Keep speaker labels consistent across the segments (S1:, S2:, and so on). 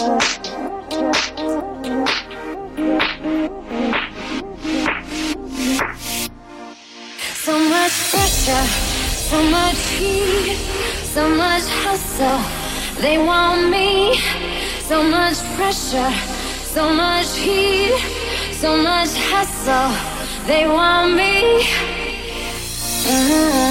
S1: So
S2: much pressure, so much heat, so much hustle. They want me. So much pressure, so much heat, so much hustle. They want me.
S3: Mm -hmm.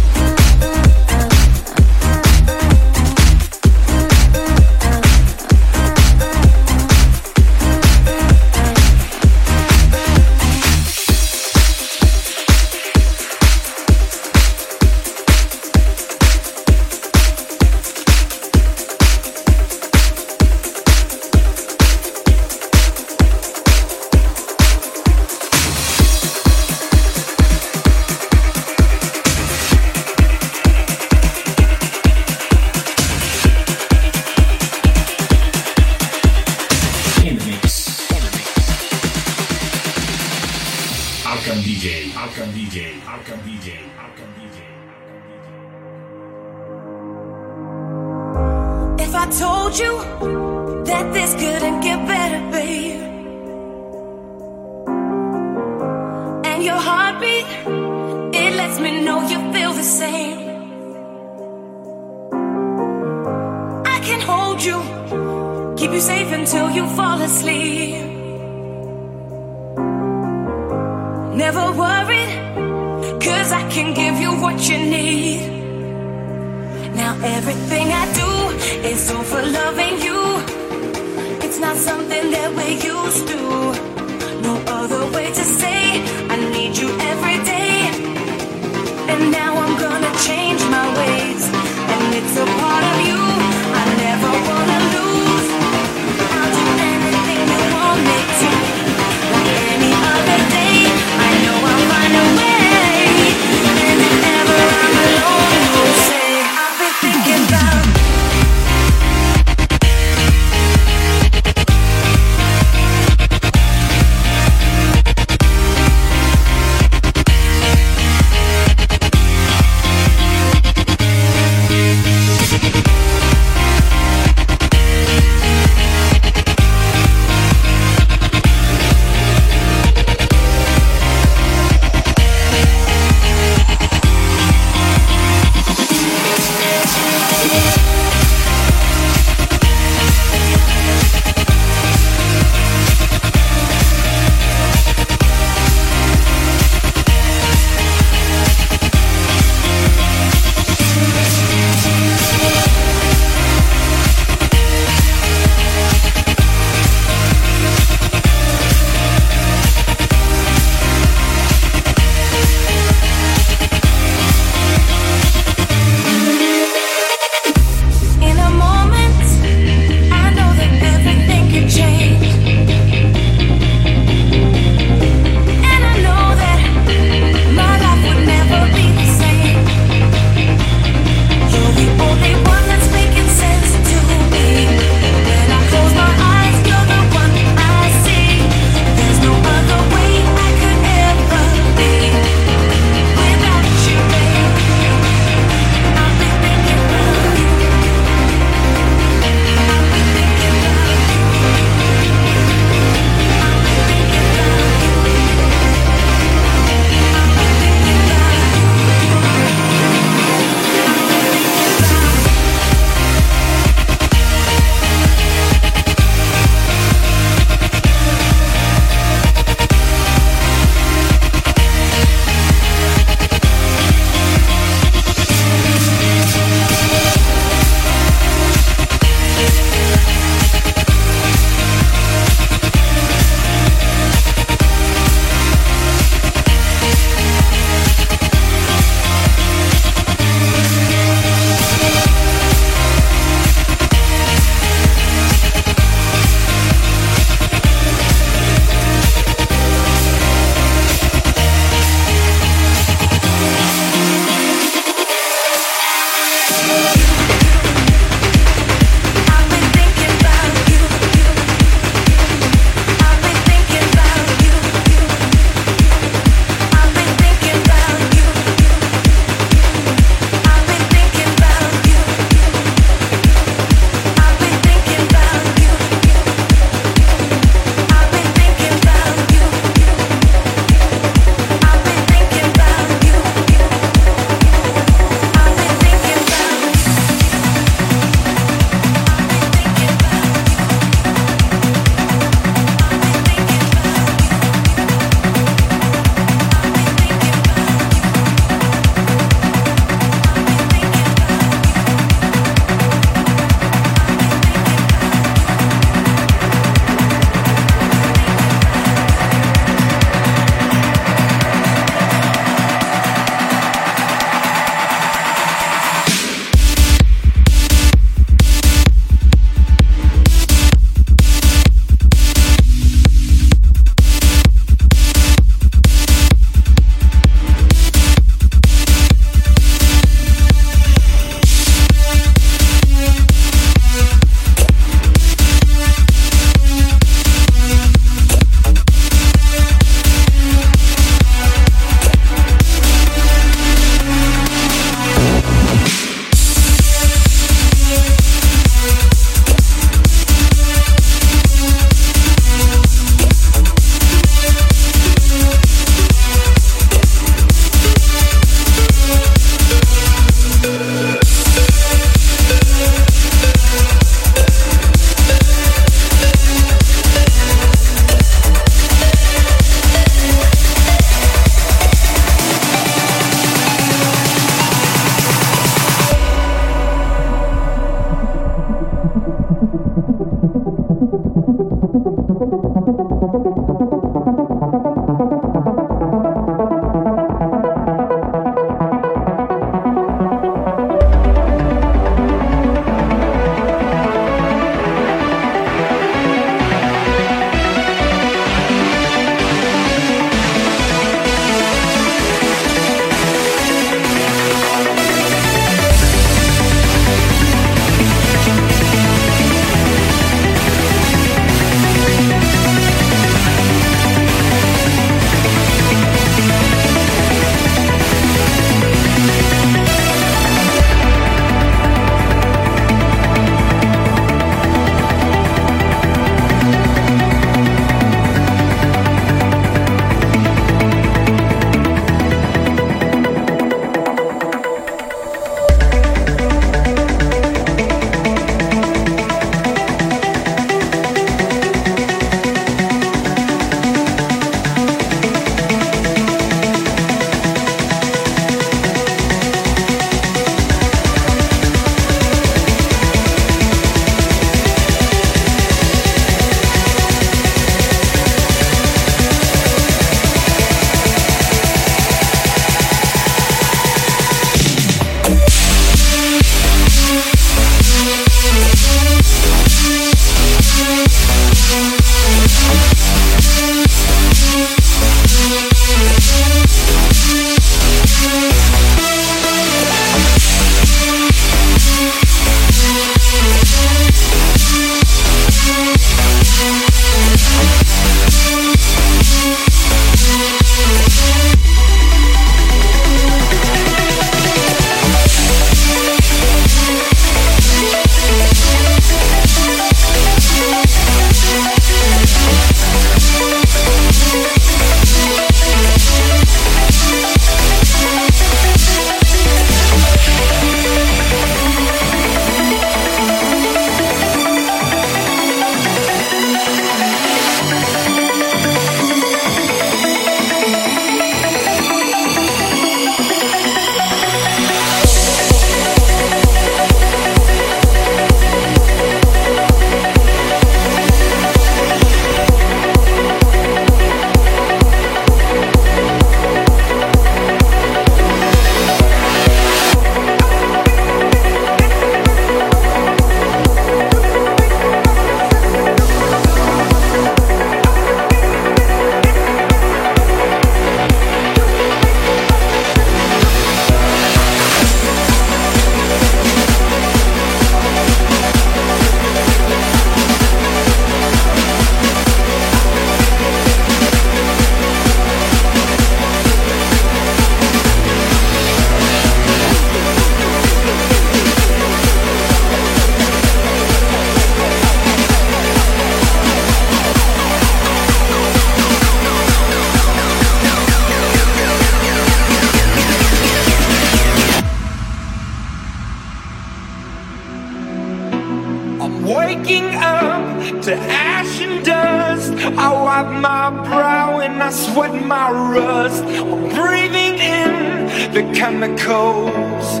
S3: chemicals.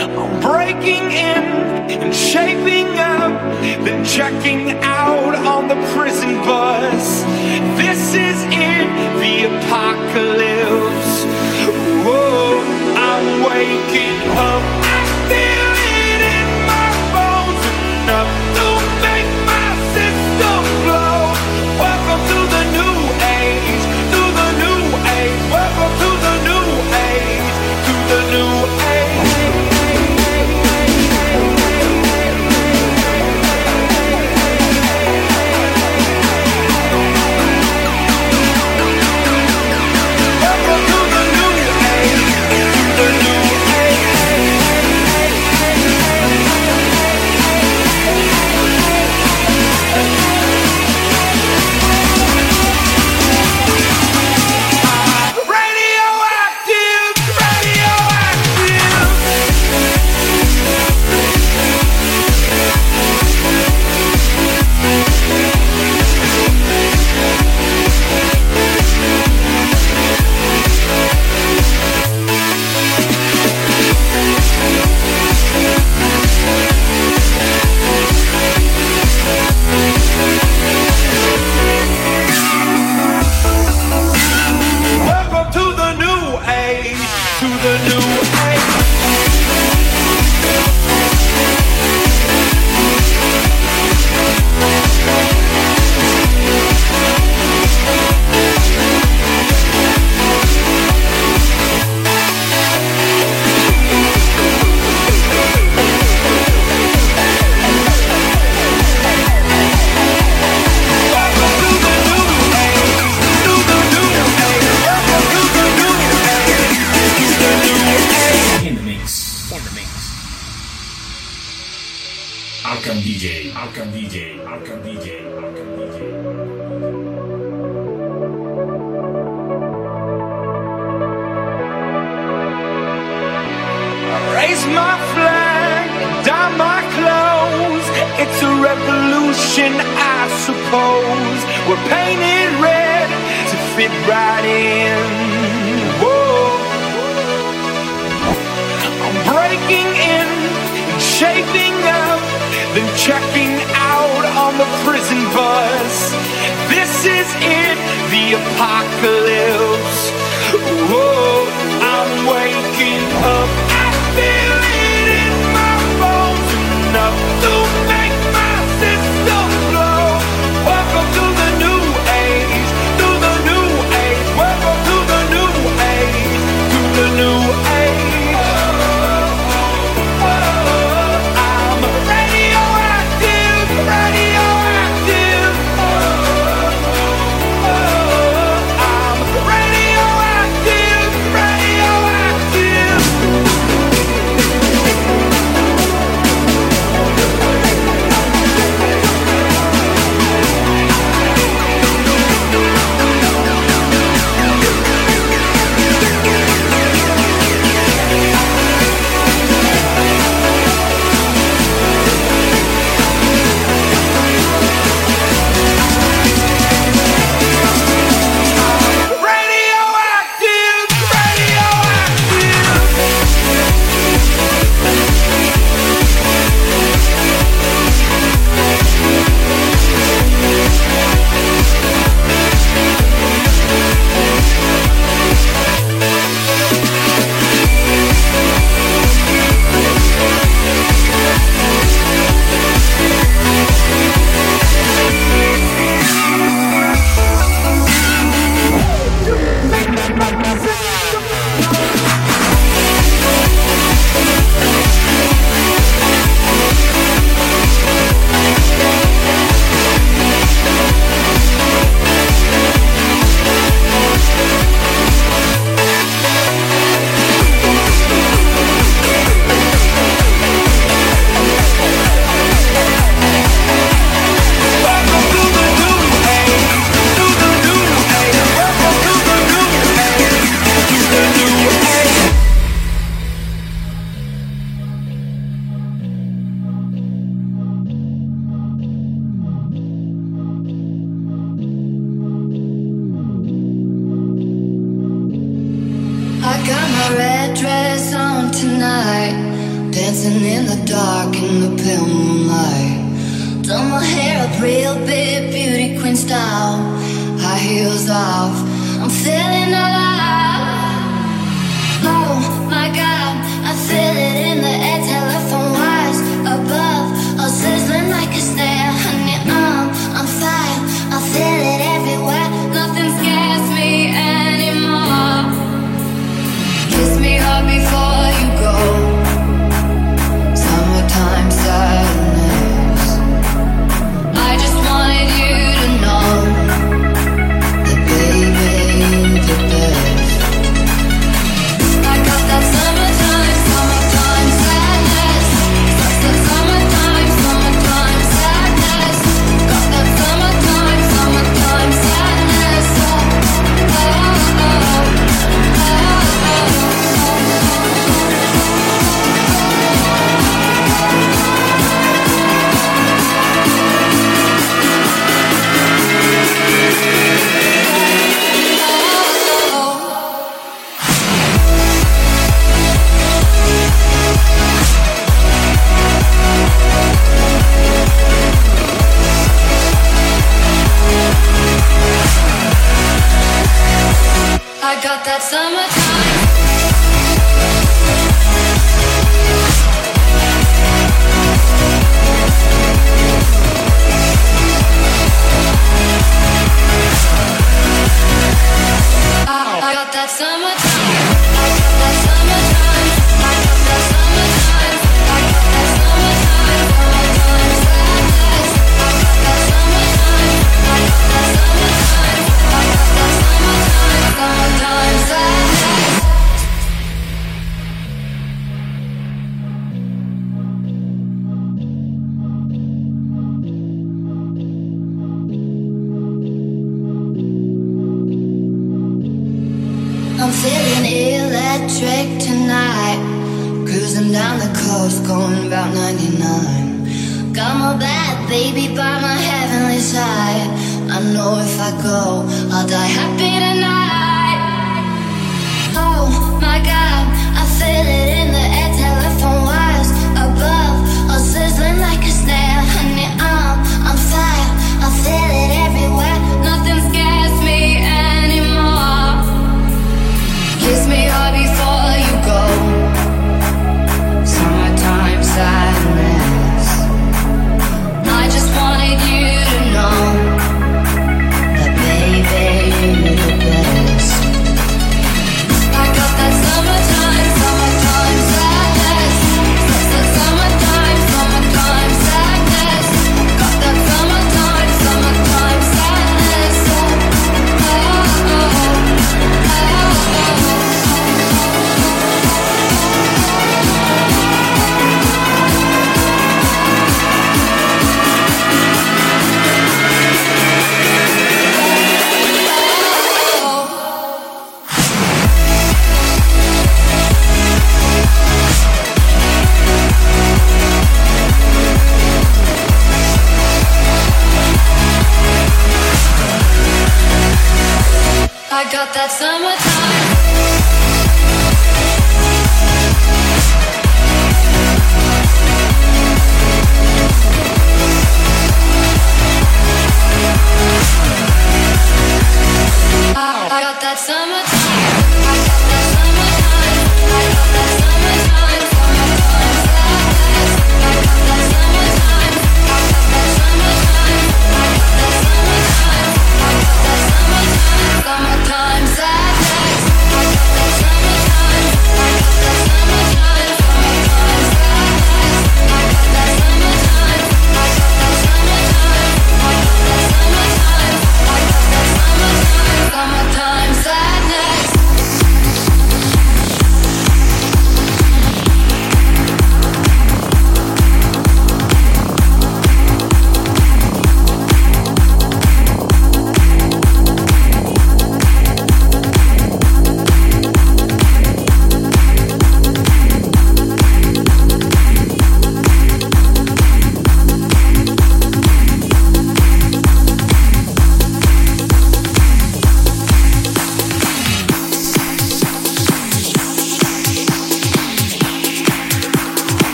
S3: I'm breaking in and shaping up, then checking out on the prison bus. This is it, the apocalypse. Whoa, I'm waking up. checking out on the prison bus. This is it, the apocalypse. Whoa, I'm waking up. I feel it in my bones enough.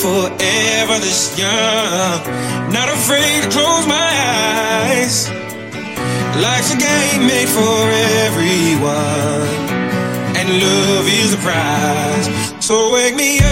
S4: forever this young. Not afraid to close my eyes. Life's a game made for everyone, and love is the prize. So wake me up.